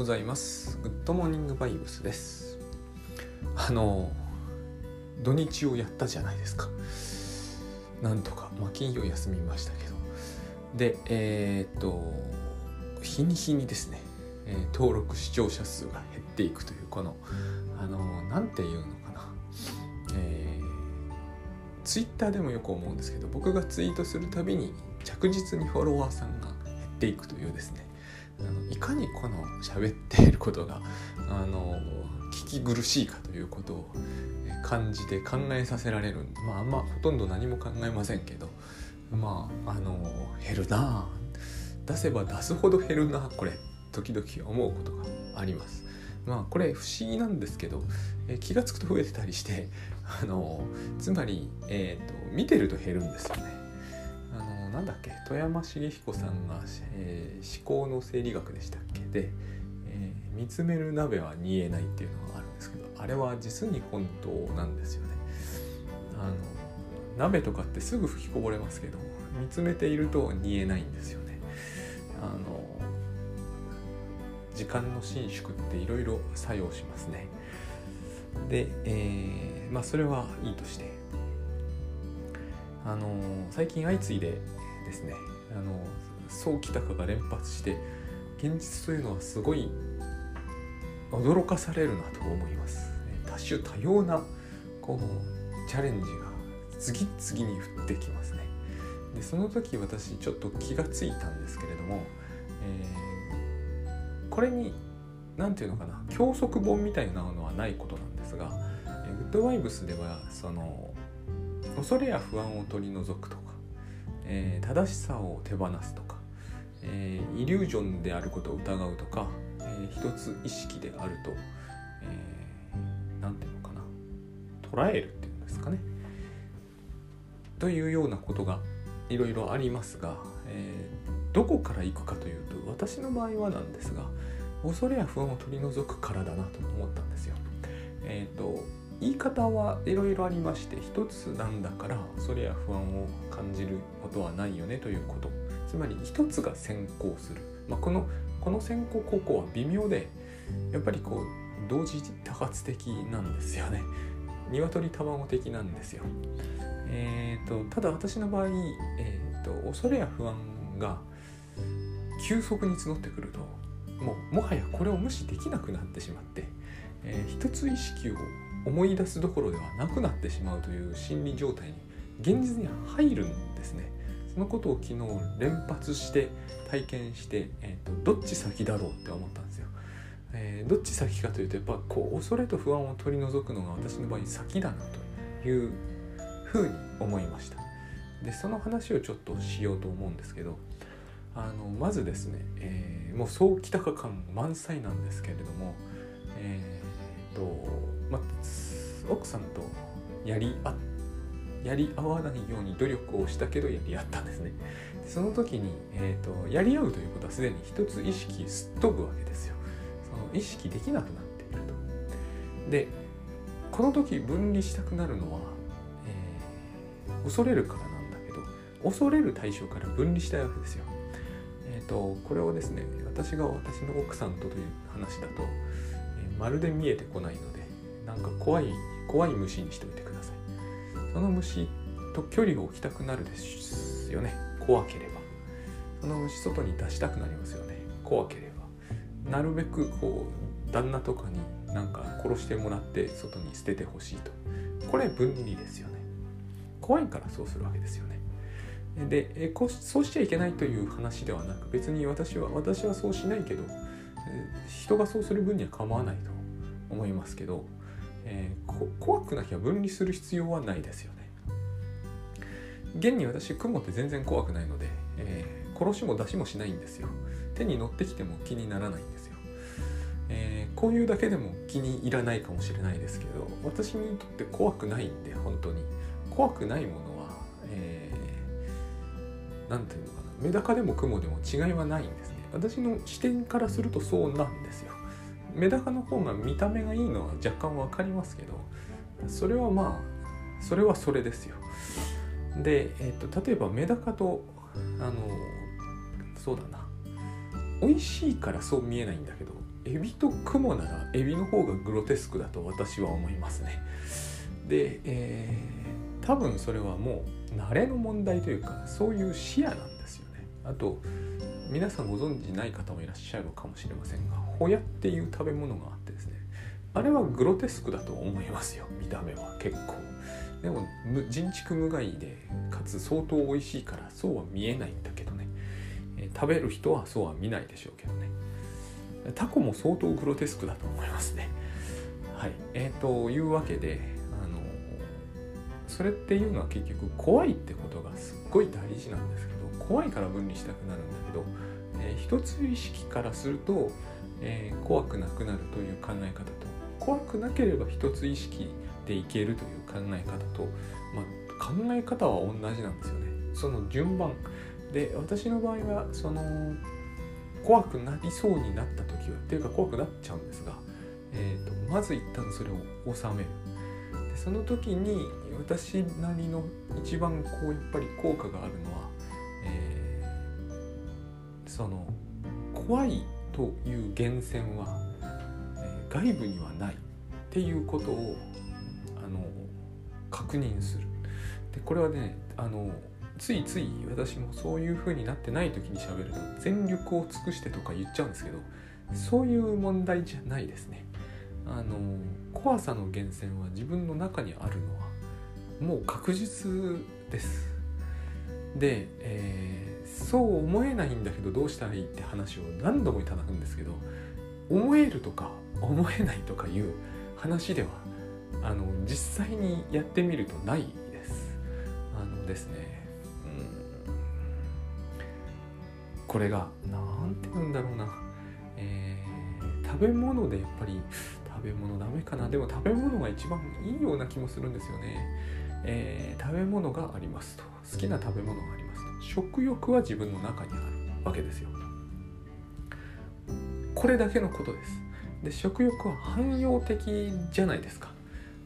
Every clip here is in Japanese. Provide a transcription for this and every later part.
ございます。グッドモーニングバイブスです。あの土日をやったじゃないですか。なんとかまあ金曜休みましたけど。でえー、っと日に日にですね、えー、登録視聴者数が減っていくというこのあのなんていうのかな。えー、ツイッターでもよく思うんですけど僕がツイートするたびに着実にフォロワーさんが減っていくというですね。あのいかにこの喋っていることがあの聞き苦しいかということを感じて考えさせられるまああんまほとんど何も考えませんけどまああの減るな出せば出すほど減るなこれ時々思うことがあります。まあこれ不思議なんですけど、え気が付くと増えてたりしてあのつまり、えーと見てると減るんですよね。なんだっけ？富山茂彦さんが、えー、思考の生理学でしたっけ？で、えー、見つめる鍋は煮えないっていうのがあるんですけどあれは実に本当なんですよね。あの鍋とかってすぐ吹きこぼれますけど見つめていると煮えないんですよね。あの時間の伸縮っていろいろ作用しますね。で、えー、まあそれはいいとして。あの最近相次いでですね。あの早期高が連発して現実というのはすごい驚かされるなと思います。多種多様なこうチャレンジが次々に降ってきますね。でその時私ちょっと気がついたんですけれども、えー、これに何て言うのかな教則本みたいなのはないことなんですが、えグッドバイブスではその恐れや不安を取り除くとかえー、正しさを手放すとか、えー、イリュージョンであることを疑うとか、えー、一つ意識であると何、えー、て言うのかな捉えるっていうんですかねというようなことがいろいろありますが、えー、どこから行くかというと私の場合はなんですが恐れや不安を取り除くからだなと思ったんですよ。えっ、ー、と言い方はいろいろありまして一つなんだからそれや不安を感じることはないよねということ。つまり一つが先行する、まあ、このこの先行高校は微妙でやっぱりこう同時多発的なんですよね。鶏卵的なんですよ。えーと、ただ私の場合、えーと、恐れや不安が急速に募ってくるともうもはやこれを無視できなくなってしまって、えー、一つ意識を思い出すどころではなくなってしまうという心理状態に現実には入るんですね。そのことを昨日連発して体験して、えーと、どっち先だろうって思ったんですよ。えー、どっち先かというとやっぱこう恐れと不安を取り除くのが私の場合先だなというふうに思いました。でその話をちょっとしようと思うんですけどあのまずですね、えー、もう早期高感満載なんですけれども、えー、とまあ、奥さんとやり合やり合わないように努力をしたけどやり合ったんですね。その時に、えーと、やり合うということはすでに一つ意識すっ飛ぶわけですよ。その意識できなくなっていると。でこの時分離したくなるのは、えー、恐れるからなんだけど恐れる対象から分離したいわけですよ。えーと、これをですね私が私の奥さんとという話だと、えー、まるで見えてこないのでなんか怖い怖い虫にしておいてください。その虫と距離を置きたくなるですよね。怖ければ。その虫外に出したくなりますよね。怖ければ。なるべくこう旦那とかになんか殺してもらって外に捨ててほしいと。これ分離ですよね。怖いからそうするわけですよね。でえこそうしちゃいけないという話ではなく別に私は私はそうしないけど人がそうする分には構わないと思いますけどえー、怖くなきゃ分離する必要はないですよね。現に私雲って全然怖くないので、えー、殺しも出しもしないんですよ。手に乗ってきても気にならないんですよ。えー、こういうだけでも気に入らないかもしれないですけど私にとって怖くないんで本当に怖くないものは何、えー、て言うのかなメダカでも雲でも違いはないんですね私の視点からするとそうなんですよメダカの方が見た目がいいのは若干分かりますけどそれはまあそれはそれですよで、えーと、例えばメダカとあのそうだな美味しいからそう見えないんだけどエビと雲ならエビの方がグロテスクだと私は思いますね。で、えー、多分それはもう慣れの問題というかそういう視野なんですよね。あと皆さんご存知ない方もいらっしゃるかもしれませんがホヤっていう食べ物があってですねあれはグロテスクだと思いますよ見た目は結構。でも人畜無害でかつ相当美味しいからそうは見えないんだけどね、えー、食べる人はそうは見ないでしょうけどね。タコも相当グロテスクだと思いますね。はい。えー、というわけであのそれっていうのは結局怖いってことがすっごい大事なんですけど怖いから分離したくなるんだけど、えー、一つ意識からすると、えー、怖くなくなるという考え方と怖くなければ一つ意識でいけるという考え方と、まあ、考え方は同じなんですよね。その順番で私の場合はその怖くなりそうになった時はっていうか怖くなっちゃうんですが、えーと、まず一旦それを収める。でその時に私なりの一番こうやっぱり効果があるのは、えー、その怖いという源泉は、え、外部にはないっていうことをあの確認する。でこれはねあのついつい私もそういう風になってない時に喋ると全力を尽くしてとか言っちゃうんですけどそういう問題じゃないですね。あの怖さの源泉は自分の中にあるのはもう確実です。で、え、そう思えないんだけどどうしたらいいって話を何度もいただくんですけど思えるとか思えないとかいう話ではあの実際にやってみるとないです。あのですねうん。これが何て言うんだろうな、えー、食べ物でやっぱり食べ物ダメかな。でも食べ物が一番いいような気もするんですよね、えー、食べ物がありますと。好きな食べ物があります。食欲は自分の中にあるわけですよ。これだけのことです。で食欲は汎用的じゃないですか。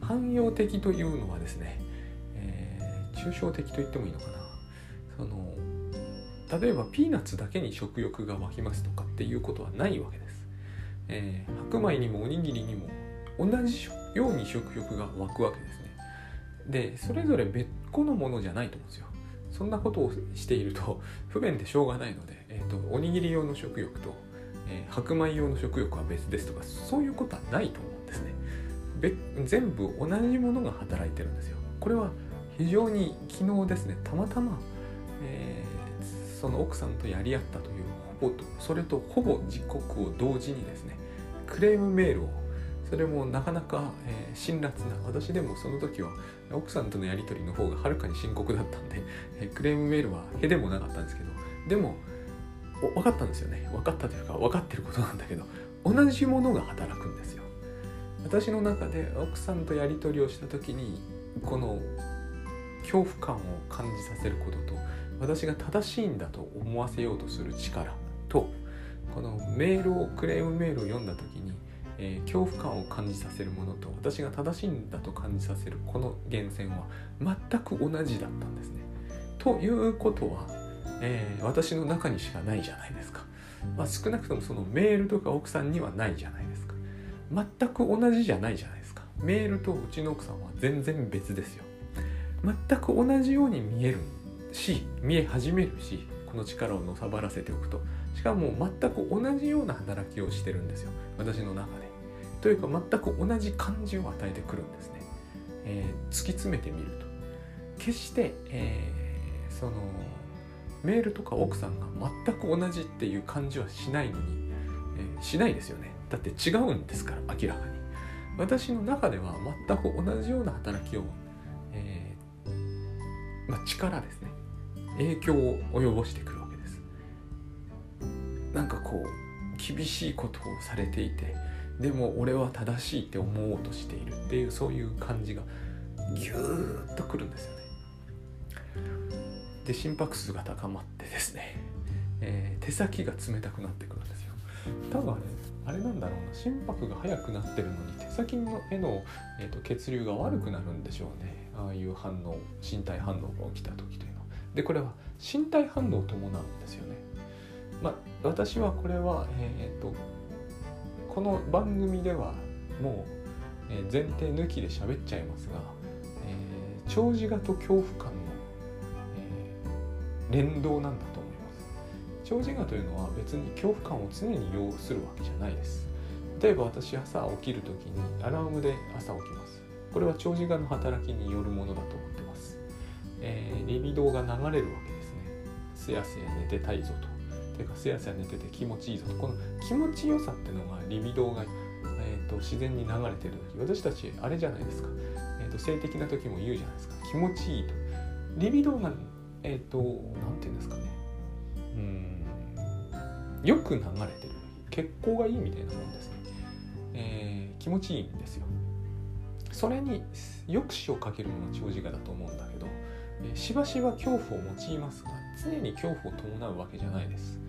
汎用的というのはですね、えー、抽象的と言ってもいいのかな。その例えばピーナッツだけに食欲が湧きますとかっていうことはないわけです、えー、白米にもおにぎりにも同じように食欲が湧くわけですね。でそれぞれ別個のものじゃないと思うんですよ。そんなことをしていると 不便でしょうがないので、えーと、おにぎり用の食欲と、えー、白米用の食欲は別ですとかそういうことはないと思うんですね。全部同じものが働いてるんですよ。これは非常に昨日ですね。たまたま、えーその奥さんとやり合ったというほぼとそれとほぼ時刻を同時にですねクレームメールをそれもなかなか、えー、辛辣な私でもその時は奥さんとのやり取りの方がはるかに深刻だったんで、えー、クレームメールはへでもなかったんですけどでも分かったんですよね。分かったというか分かってることなんだけど同じものが働くんですよ。私の中で奥さんとやり取りをした時にこの恐怖感を感じさせることと私が正しいんだと思わせようとする力とこのメールをクレームメールを読んだ時に、えー、恐怖感を感じさせるものと私が正しいんだと感じさせるこの源泉は全く同じだったんですね。ということは、えー、私の中にしかないじゃないですか。まあ、少なくともそのメールとか奥さんにはないじゃないですか。全く同じじゃないじゃないですか。メールとうちの奥さんは全然別ですよ。全く同じように見えるし見え始めるしこの力をのさばらせておくとしかも全く同じような働きをしてるんですよ私の中で。というか全く同じ感じを与えてくるんですね。えー、突き詰めてみると。決して、えー、そのメールとか奥さんが全く同じっていう感じはしないのに、えー、しないですよね。だって違うんですから明らかに。私の中では全く同じような働きを、えーま、力ですね影響を及ぼしてくるわけですなんかこう厳しいことをされていてでも俺は正しいって思おうとしているっていうそういう感じがギューッとくるんですよね。で心拍数が高まってですね、えー、手先が冷たくなってくるんですよ。多分あれあれなんだろうな心拍が速くなってるのに手先のへの、えーと血流が悪くなるんでしょうね。ああいう反応身体反応が起きた時というのは。でこれは身体反応を伴うんですよね。まあ、私はこれは、えーと、この番組ではもう、え、前提抜きで喋っちゃいますが、えー、長寿画と恐怖感の、えー、連動なんだと思います。長寿画というのは別に恐怖感を常に要するわけじゃないです。例えば私朝起きる時にアラームで朝起きます。これは長寿画の働きによるものだと思ってます、えー、リビドーが流れるわけですね。すやすや寝てたいぞと。てかすやすや寝てて気持ちいいぞと。この気持ちよさっていうのがリビドーが、えーと、自然に流れてる。時私たちあれじゃないですか、えーと、性的な時も言うじゃないですか。気持ちいいと。リビドーがえっ、ー、と何て言うんですかね。うん。よく流れてる。血行がいいみたいなもんですね、えー、気持ちいいんですよ。それに抑止をかけるのが長寿画だと思うんだけど、えー、しばしば恐怖を用いますが常に恐怖を伴うわけじゃないです。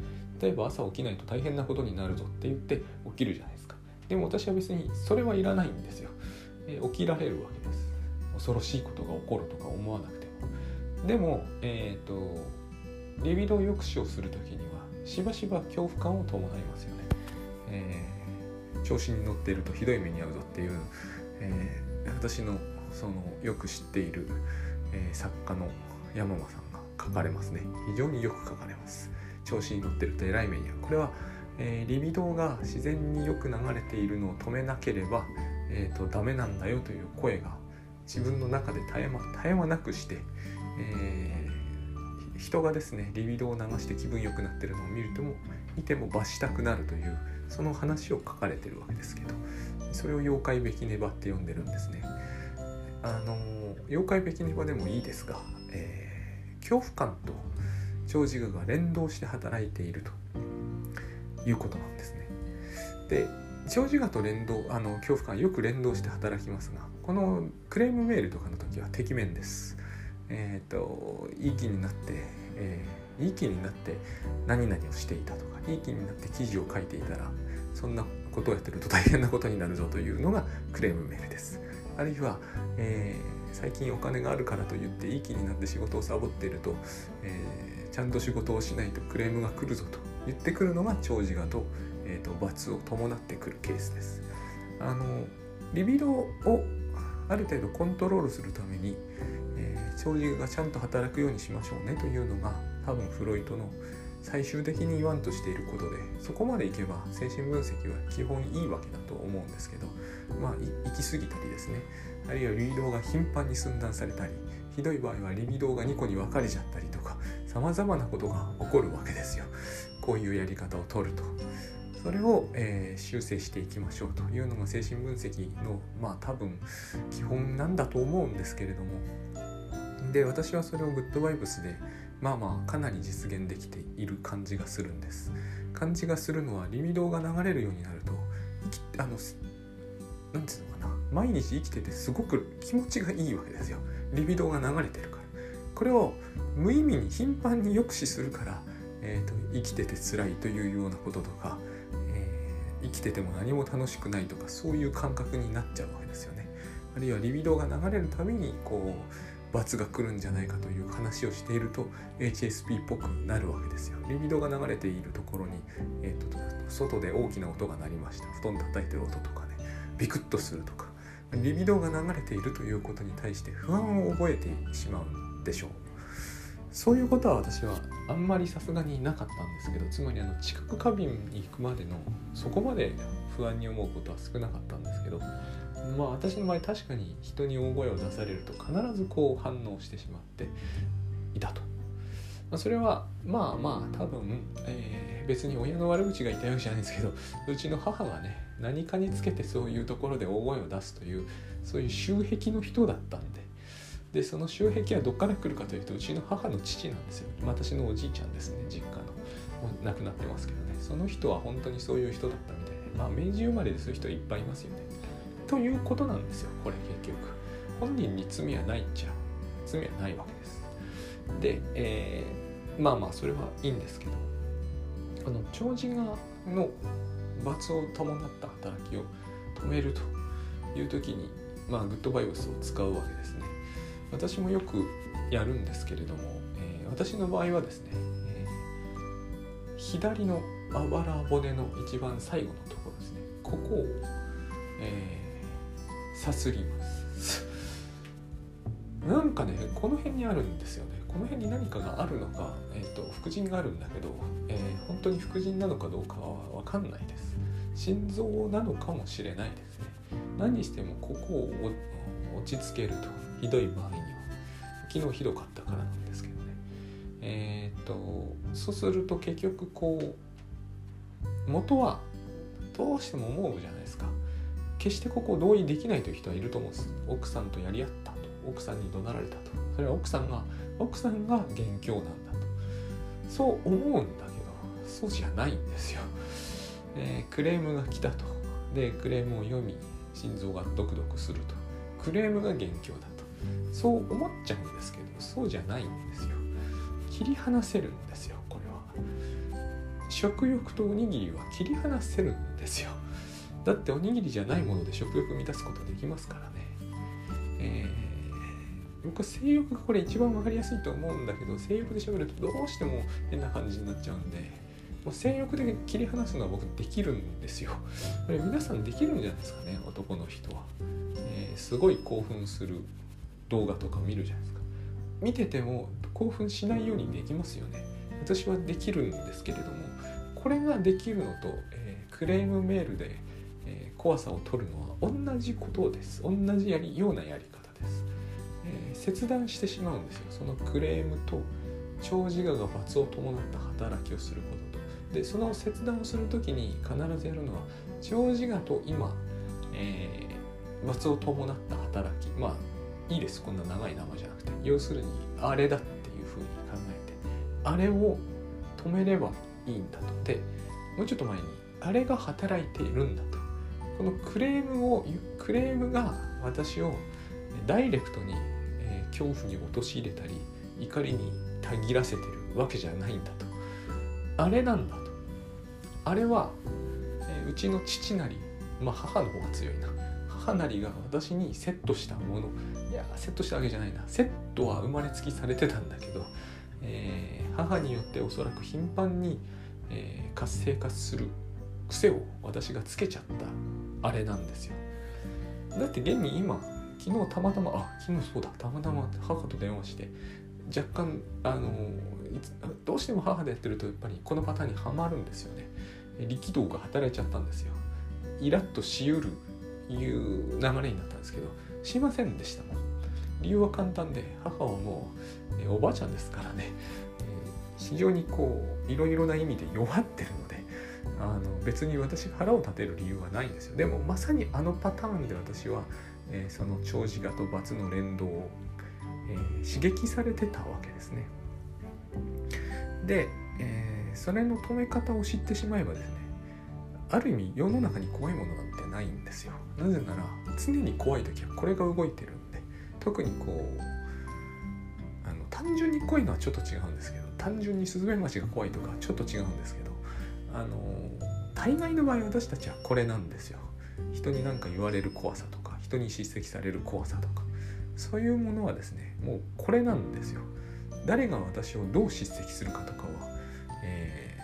例えば朝起きないと大変なことになるぞって言って起きるじゃないですか。でも私は別にそれはいらないんですよ、えー、起きられるわけです。恐ろしいことが起こるとか思わなくても。でもえっ、ー、とリビド抑止をする時にはしばしば恐怖感を伴いますよね、えー、調子に乗っているとひどい目に遭うぞっていう、えー、私のそのよく知っている、えー、作家の山間さん。書かれますね。非常によく書かれます。調子に乗ってると偉い目にこれは、えー、リビドーが自然によく流れているのを止めなければ、えーと、ダメなんだよという声が自分の中で絶え,、ま、絶え間なくして、えー、人がですねリビドーを流して気分良くなってるのを見るとも見ても罰したくなるというその話を書かれてるわけですけどそれを妖怪べきねばって呼んでるんですね。あの妖怪べきねばでもいいですが、えー、恐怖感と長寿が連動して働いているということなんですね。で長寿がと連動あの恐怖感よく連動して働きますがこのクレームメールとかの時は敵面です。えっ、ー、といい気になって、えー、いい気になって何々をしていたとかいい気になって記事を書いていたらそんなことをやってると大変なことになるぞというのがクレームメールです。あるいは、えー、最近お金があるからと言っていい気になって仕事をサボっていると、えー、ちゃんと仕事をしないとクレームが来るぞと言ってくるのが長寿がと,、えーと、罰を伴ってくるケースです。あのリビドをある程度コントロールするために、えー、長寿がちゃんと働くようにしましょうねというのが多分フロイトの最終的に言わんとしていることでそこまでいけば精神分析は基本いいわけだと思うんですけどまあ行き過ぎたりですねあるいはリビドが頻繁に寸断されたりひどい場合はリビドーが2個に分かれちゃったりとかさまざまなことが起こるわけですよ。こういうやり方を取ると。それを、えー、修正していきましょうというのが精神分析のまあ多分基本なんだと思うんですけれども。で私はそれをグッドバイブスでまあまあかなり実現できている感じがするんです。感じがするのはリビドが流れるようになるとあの何て言うのかな。毎日生きててすごく気持ちがいいわけですよ。リビドが流れてるから。これを無意味に頻繁に抑止するから、えーと、生きてて辛いというようなこととか、えー、生きてても何も楽しくないとかそういう感覚になっちゃうわけですよね。あるいはリビドが流れるたびにこう罰が来るんじゃないかという話をしていると HSP っぽくなるわけですよ。リビドが流れているところに、えーと、外で大きな音が鳴りました。布団叩いてる音とかね、ビクッとするとか、リビドが流れているということに対して不安を覚えてしまうんでしょう。そういうことは私はあんまりさすがになかったんですけどつまりあの知覚過敏に行くまでのそこまで不安に思うことは少なかったんですけどまあ私の場合確かに人に大声を出されると必ずこう反応してしまっていたと。まあ、それはまあまあ多分、えー、別に親の悪口が言ったわけじゃないですけどうちの母がね何かにつけてそういうところで大声を出すというそういう習癖の人だったんででその習癖はどっから来るかというとうちの母の父なんですよ。私のおじいちゃんですね実家の。亡くなってますけどね。その人は本当にそういう人だったみたいで。まあ明治生まれでそういう人いっぱいいますよね。ということなんですよこれ結局。本人に罪はないっちゃ罪はないわけです。で、えー、まあまあそれはいいんですけどあの長寿がの罰を伴った働きを止めるという時にまあグッドバイブスを使うわけですね。私もよくやるんですけれども、えー、私の場合はですね、えー、左のあばら骨の一番最後のところですね。ここを、えー、さすります。なんかねこの辺にあるんですよね。この辺に何かがあるのか、えーと、と副腎があるんだけど、えー、本当に副腎なのかどうかは分かんないです。心臓なのかもしれないですね。何にしてもここを落ち着けると。ひどい場合には。昨日ひどかったからなんですけどね。えっ、ー、とそうすると結局こう元はどうしても思うじゃないですか。決してここを同意できないという人はいると思うんです。奥さんとやり合ったと。奥さんに怒鳴られたと。それは奥さんが奥さんが元凶なんだと。そう思うんだけどそうじゃないんですよ、えー、クレームが来たと。でクレームを読み心臓がドクドクすると。クレームが元凶だと。そう思っちゃうんですけどそうじゃないんですよ。切り離せるんですよこれは。食欲とおにぎりは切り離せるんですよ。だっておにぎりじゃないもので食欲満たすことできますからね。えー、僕性欲がこれ一番分かりやすいと思うんだけど性欲で喋るとどうしても変な感じになっちゃうんでもう性欲で切り離すのは僕できるんですよ。これ皆さんできるんじゃないですかね男の人は、えー、すごい興奮する動画とか見るじゃないですか。見てても興奮しないようにできますよね。私はできるんですけれどもこれができるのと、えー、クレームメールで、えー、怖さを取るのは同じことです。同じやりようなやり方です、えー、切断してしまうんですよ。そのクレームと長自我が罰を伴った働きをすることと。でその切断をする時に必ずやるのは長自我と今、えー、罰を伴った働き。まあいいです。こんな長い名前じゃなくて。要するにあれだっていうふうに考えて。あれを止めればいいんだと。でもうちょっと前にあれが働いているんだと。このクレームをクレームが私をダイレクトに、えー、恐怖に陥れたり怒りにたぎらせてるわけじゃないんだと。あれなんだと。あれは、えー、うちの父なりまあ母の方が強いな。母なりが私にセットしたもの。いやセットしたわけじゃないな。セットは生まれつきされてたんだけど、えー、母によっておそらく頻繁に、えー、活性化する癖を私がつけちゃった。あれなんですよ。だって現に今昨日たまたまあ昨日そうだたまたま母と電話して若干あのどうしても母でやってるとやっぱりこのパターンにはまるんですよね。力道が働いちゃったんですよ。イラッとしうるいう流れになったんですけどしませんでしたもん。理由は簡単で母はもう、えおばあちゃんですからね、え非常にこういろいろな意味で弱ってるのであの別に私腹を立てる理由はないんですよ。でもまさにあのパターンで私は、えー、その長寿画と罰の連動を、えー、刺激されてたわけですね。で、えー、それの止め方を知ってしまえばですねある意味世の中に怖いものなんてないんですよ。なぜなら常に怖い時はこれが動いてるんで特にこうあの単純に怖いのはちょっと違うんですけど単純にスズメバチが怖いとかちょっと違うんですけどあの大概の場合私たちはこれなんですよ。人に何か言われる怖さとか人に叱責される怖さとかそういうものはですねもうこれなんですよ。誰が私をどう叱責するかとかは、え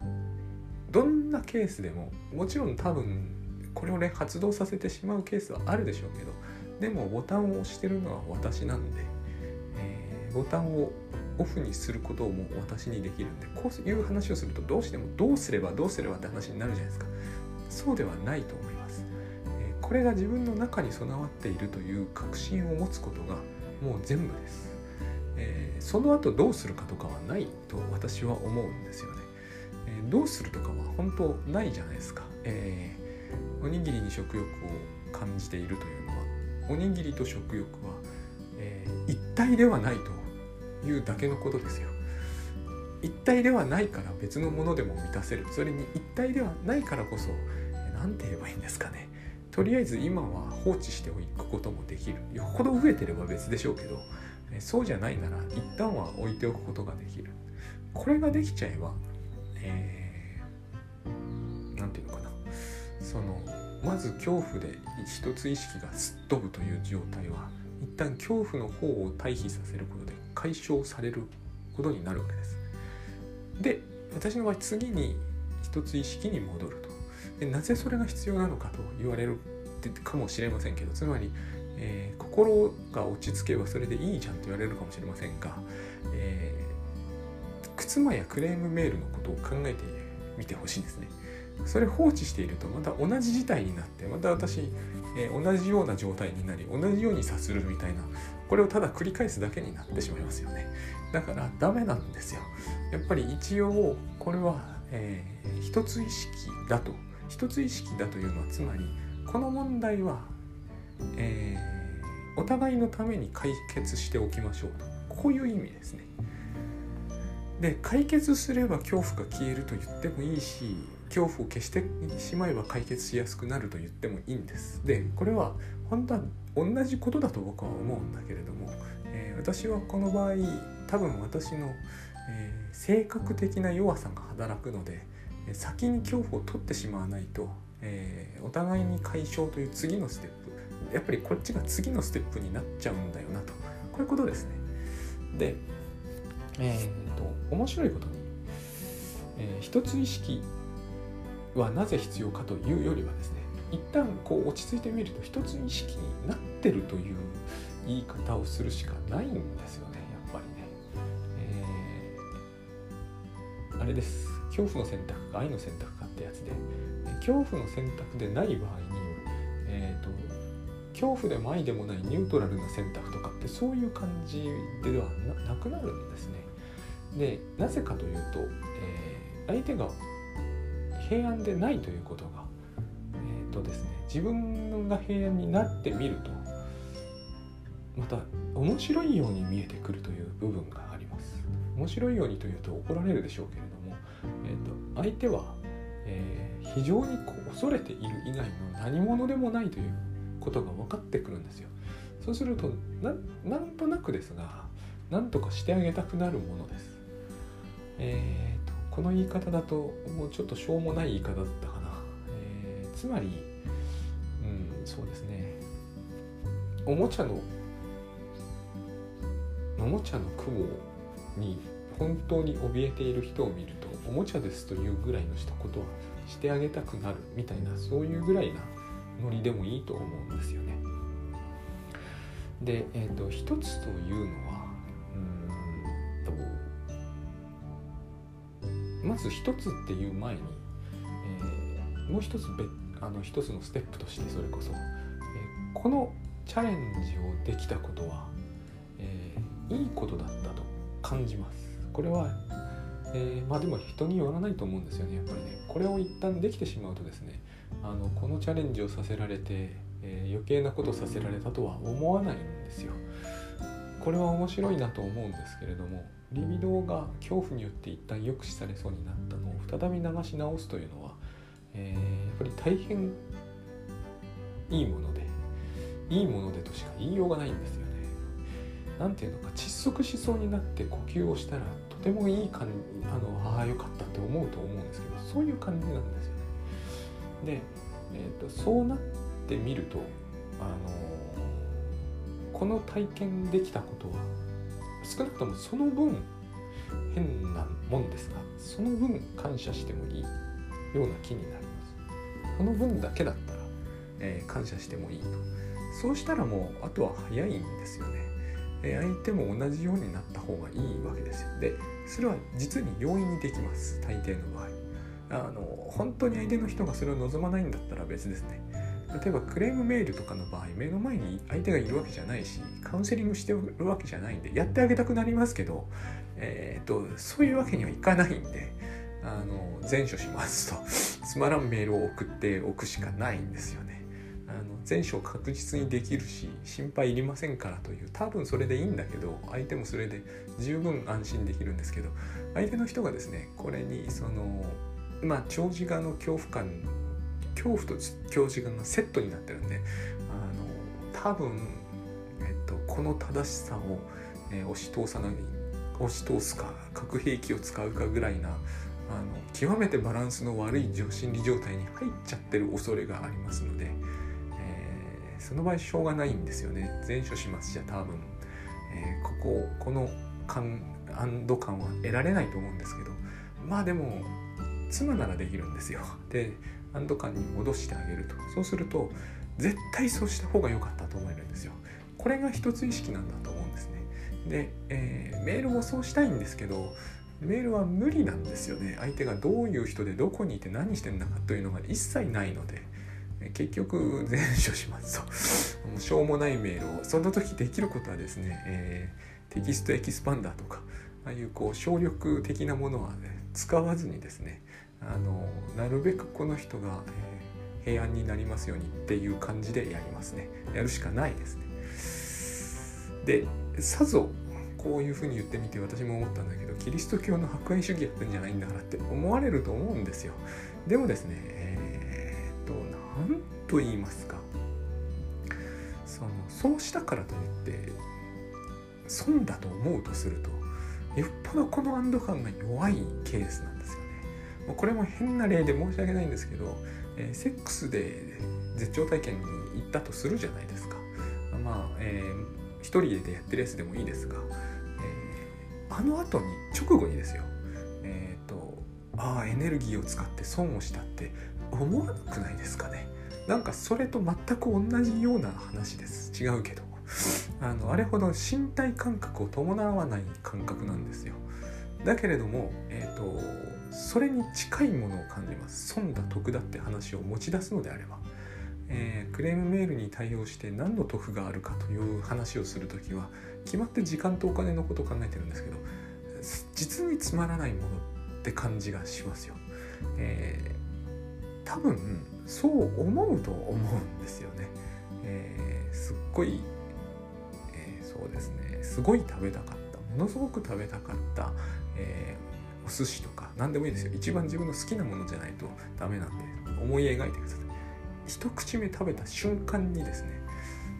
ー、どんなケースでももちろん多分これをね発動させてしまうケースはあるでしょうけどでもボタンを押してるのは私なんで、えー、ボタンをオフにすることも私にできるんでこういう話をするとどうしてもどうすればどうすればって話になるじゃないですか。そうではないと思います、え、これが自分の中に備わっているという確信を持つことがもう全部です、え、その後どうするかとかはないと私は思うんですよね、え、どうするとかは本当ないじゃないですか、えおにぎりに食欲を感じているというのはおにぎりと食欲は、え、一体ではないというだけのことですよ。一体ではないから別のものでも満たせる。それに一体ではないからこそ何て言えばいいんですかね。とりあえず今は放置しておくこともできる。よっぽど増えてれば別でしょうけどそうじゃないなら一旦は置いておくことができる。これができちゃえば何、えー、て言うのかな。そのまず恐怖で一つ意識がすっ飛ぶという状態は一旦恐怖の方を退避させることで解消されることになるわけです。で私の場合次に一つ意識に戻るとでなぜそれが必要なのかと言われるかもしれませんけどつまり、えー、心が落ち着けばそれでいいじゃんと言われるかもしれませんが、えー、靴間やクレームメールのことを考えてみてほしいんですね。それ放置しているとまた同じ事態になってまた私、えー、同じような状態になり同じようにさするみたいなこれをただ繰り返すだけになってしまいますよね。だからダメなんですよ。やっぱり一応これは、えー、一つ意識だと。一つ意識だというのはつまりこの問題は、えー、お互いのために解決しておきましょうと。こういう意味ですね。で解決すれば恐怖が消えると言ってもいいし恐怖を消してしまえば解決しやすくなると言ってもいいんです。でこれは本当は同じことだと僕は思うんだけれども、えー、私はこの場合多分私の、えー、性格的な弱さが働くので先に恐怖を取ってしまわないと、えー、お互いに解消という次のステップやっぱりこっちが次のステップになっちゃうんだよなと。こういうことですね。でえー、っと面白いことに、えー、一つ意識はなぜ必要かというよりはですね一旦こう落ち着いてみると一つ意識になってるという言い方をするしかないんですよねやっぱりね、えー、あれです。恐怖の選択か愛の選択かってやつで。恐怖の選択でない場合に、えーと、恐怖でも愛でもないニュートラルな選択とかってそういう感じではなくなるんですね。でなぜかというと、えー、相手が平安でないということが、えーとですね、自分が平安になってみるとまた面白いように見えてくるという部分があります。面白いようにというと怒られるでしょうけれども、えーと、相手は、えー、非常にこう恐れている以外の何者でもないということが分かってくるんですよ。そうするとなんとなくですが何とかしてあげたくなるものです。えーこの言い方だともうちょっとしょうもない言い方だったかな、えー、つまりうんそうですねおもちゃのおもちゃの雲に本当に怯えている人を見るとおもちゃですというぐらいのしたことはしてあげたくなるみたいなそういうぐらいなノリでもいいと思うんですよね。で、えーと、一つというのまず一つっていう前に、えー、もう一つ別あの一つのステップとしてそれこそ、えー、このチャレンジをできたことは、えー、いいことだったと感じます。これは、えー、まあでも人によらないと思うんですよねやっぱりね。これを一旦できてしまうとですねあのこのチャレンジをさせられて、え余計なことさせられたとは思わないんですよ。これは面白いなと思うんですけれどもリビドーが恐怖によって一旦抑止されそうになったのを再び流し直すというのは、えー、やっぱり大変いいものでいいものでとしか言いようがないんですよね。なんていうのか窒息しそうになって呼吸をしたらとてもいい感じあのああよかったって思うと思うんですけどそういう感じなんですよね。で、えーと、そうなってみるとあのこの体験できたことは少なくともその分変なもんですがその分感謝してもいいような気になります。その分だけだったら、えー、感謝してもいいと。そうしたらもうあとは早いんですよね、えー、相手も同じようになった方がいいわけですよ。でそれは実に容易にできます。大抵の場合。あの本当に相手の人がそれを望まないんだったら別ですね。例えばクレームメールとかの場合目の前に相手がいるわけじゃないしカウンセリングしてるわけじゃないんでやってあげたくなりますけど、えー、っとそういうわけにはいかないんであの善処しますと つまらんメールを送っておくしかないんですよね。あの善処確実にできるし心配いりませんからという多分それでいいんだけど相手もそれで十分安心できるんですけど相手の人がですねこれにそのまあ長時間の恐怖感恐怖と教時間がセットになってるんであの多分、えっと、この正しさを、え、押し通さない押し通すか核兵器を使うかぐらいなあの極めてバランスの悪い心理状態に入っちゃってる恐れがありますので、えー、その場合しょうがないんですよね。前処しますじゃ多分、えー、こここの感安堵感は得られないと思うんですけどまあでも妻ならできるんですよ。で安堵感に戻してあげるとそうすると絶対そうした方が良かったと思えるんですよ。これが一つ意識なんだと思うんですね。で、えー、メールもそうしたいんですけどメールは無理なんですよね。相手がどういう人でどこにいて何してんだかというのが一切ないので結局全処しますと。しょうもないメールをその時できることはですね、えー、 TextExpander とかああいうこう省力的なものはね使わずにですねあのなるべくこの人が、えー、平安になりますようにっていう感じでやりますね。やるしかないですね。でさぞこういうふうに言ってみて私も思ったんだけどキリスト教の博愛主義やってんじゃないんだからって思われると思うんですよ。でもですねえー、っと何と言いますか。そのそうしたからといって損だと思うとするとよっぽどこの安堵感が弱いケースなん。これも変な例で申し訳ないんですけど、えー、セックスで絶頂体験に行ったとするじゃないですか。まあ、えー、一人でやってるやつでもいいですが、えー、あの後に直後にですよ、えっ、ー、とああエネルギーを使って損をしたって思わなくないですかね。なんかそれと全く同じような話です。違うけど。あのあれほど身体感覚を伴わない感覚なんですよだけれども、えーと、それに近いものを感じます。損だ得だって話を持ち出すのであれば、えー、クレームメールに対応して何の得があるかという話をする時は決まって時間とお金のことを考えてるんですけど実につまらないものって感じがしますよ、えー、多分そう思うと思うんですよね、えー、すっごいえそうですね。すごい食べたかった。ものすごく食べたかった、えー、お寿司と何でもいいですよ。一番自分の好きなものじゃないとダメなんで思い描いてください。一口目食べた瞬間にですね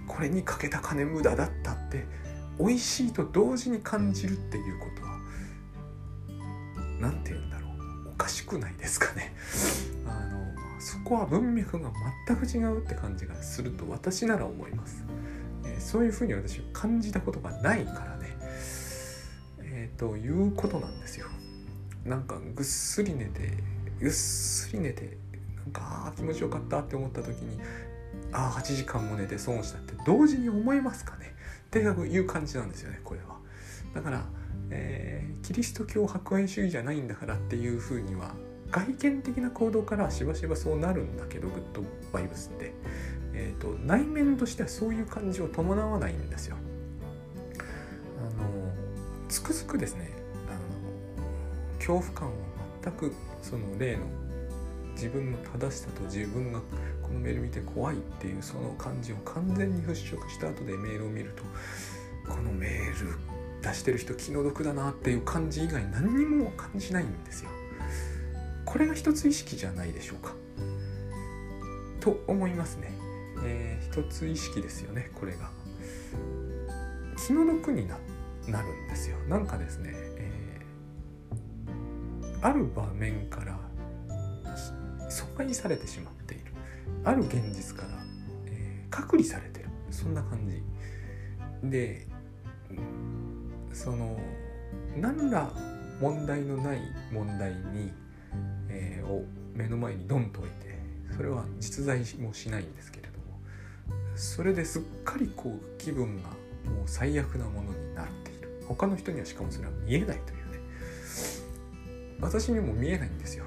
これにかけた金無駄だったって美味しいと同時に感じるっていうことは何て言うんだろう。おかしくないですかね。あのそこは文脈が全く違うって感じがすると私なら思います。えそういうふうに私は感じたことがないからね。えー、ということなんですよ。なんかぐっすり寝てぐっすり寝てなんかあ気持ちよかったって思った時にああ8時間も寝て損したって同時に思えますかねっていう感じなんですよねこれはだから、えー、キリスト教博愛主義じゃないんだからっていうふうには外見的な行動からしばしばそうなるんだけどグッドバイブスってえーと、内面としてはそういう感じを伴わないんですよ。あのつくづくですね恐怖感を全くその例の自分の正しさと自分がこのメール見て怖いっていうその感じを完全に払拭した後でメールを見るとこのメール出してる人気の毒だなっていう感じ以外何にも感じないんですよ。これが一つ意識じゃないでしょうか。と思いますね。えー、一つ意識ですよねこれが気の毒になるんですよなんかですね、ある場面から疎外されてしまっている。ある現実から、えー、隔離されてる。そんな感じ。でその何ら問題のない問題に、えー、を目の前にドンと置いてそれは実在もしないんですけれどもそれですっかりこう気分がもう最悪なものになっている。他の人にはしかもそれは見えないという私にも見えないんですよ。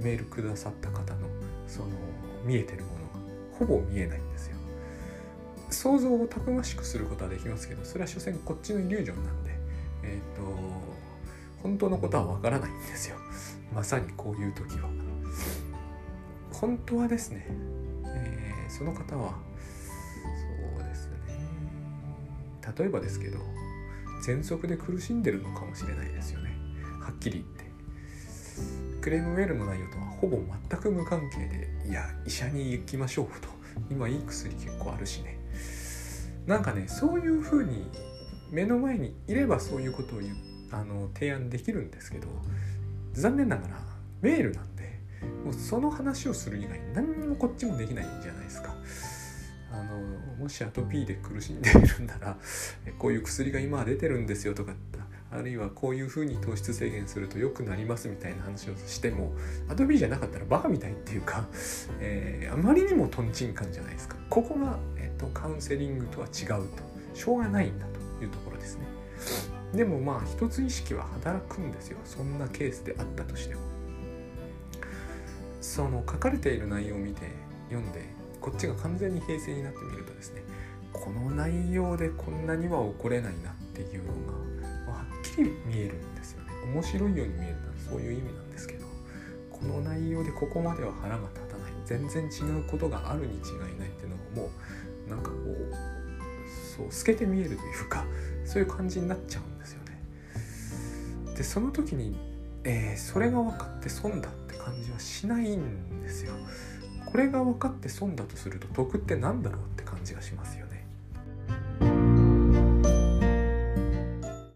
メールくださった方のその見えてるものが。ほぼ見えないんですよ。想像をたくましくすることはできますけどそれは所詮こっちのイリュージョンなんでえっ、ー、と本当のことはわからないんですよ。まさにこういう時は。本当はですね、えー、その方はそうですね。例えばですけど喘息で苦しんでるのかもしれないですよね。はっきりクレームメールの内容とはほぼ全く無関係でいや医者に行きましょうと今いい薬結構あるしね。なんかねそういうふうに目の前にいればそういうことを言あの提案できるんですけど残念ながらメールなんでもうその話をする以外何にもこっちもできないんじゃないですか。あのもしアトピーで苦しんでいるんならこういう薬が今は出てるんですよとかあるいはこういうふうに糖質制限すると良くなりますみたいな話をしてもアドビーじゃなかったらバカみたいっていうか、えー、あまりにもとんちんかんじゃないですか。ここが、えーと、カウンセリングとは違うと。しょうがないんだというところですね。でもまあ一つ意識は働くんですよ。そんなケースであったとしても。その書かれている内容を見て読んでこっちが完全に平静になってみるとですねこの内容でこんなには起これないなっていうのがきり見えるんですよね。面白いように見えるのはそういう意味なんですけどこの内容でここまでは腹が立たない。全然違うことがあるに違いないっていうのがもうなんかこうそう透けて見えるというかそういう感じになっちゃうんですよね。でその時に、えー、それが分かって損だって感じはしないんですよ。これが分かって損だとすると得って何だろうって感じがしますよ。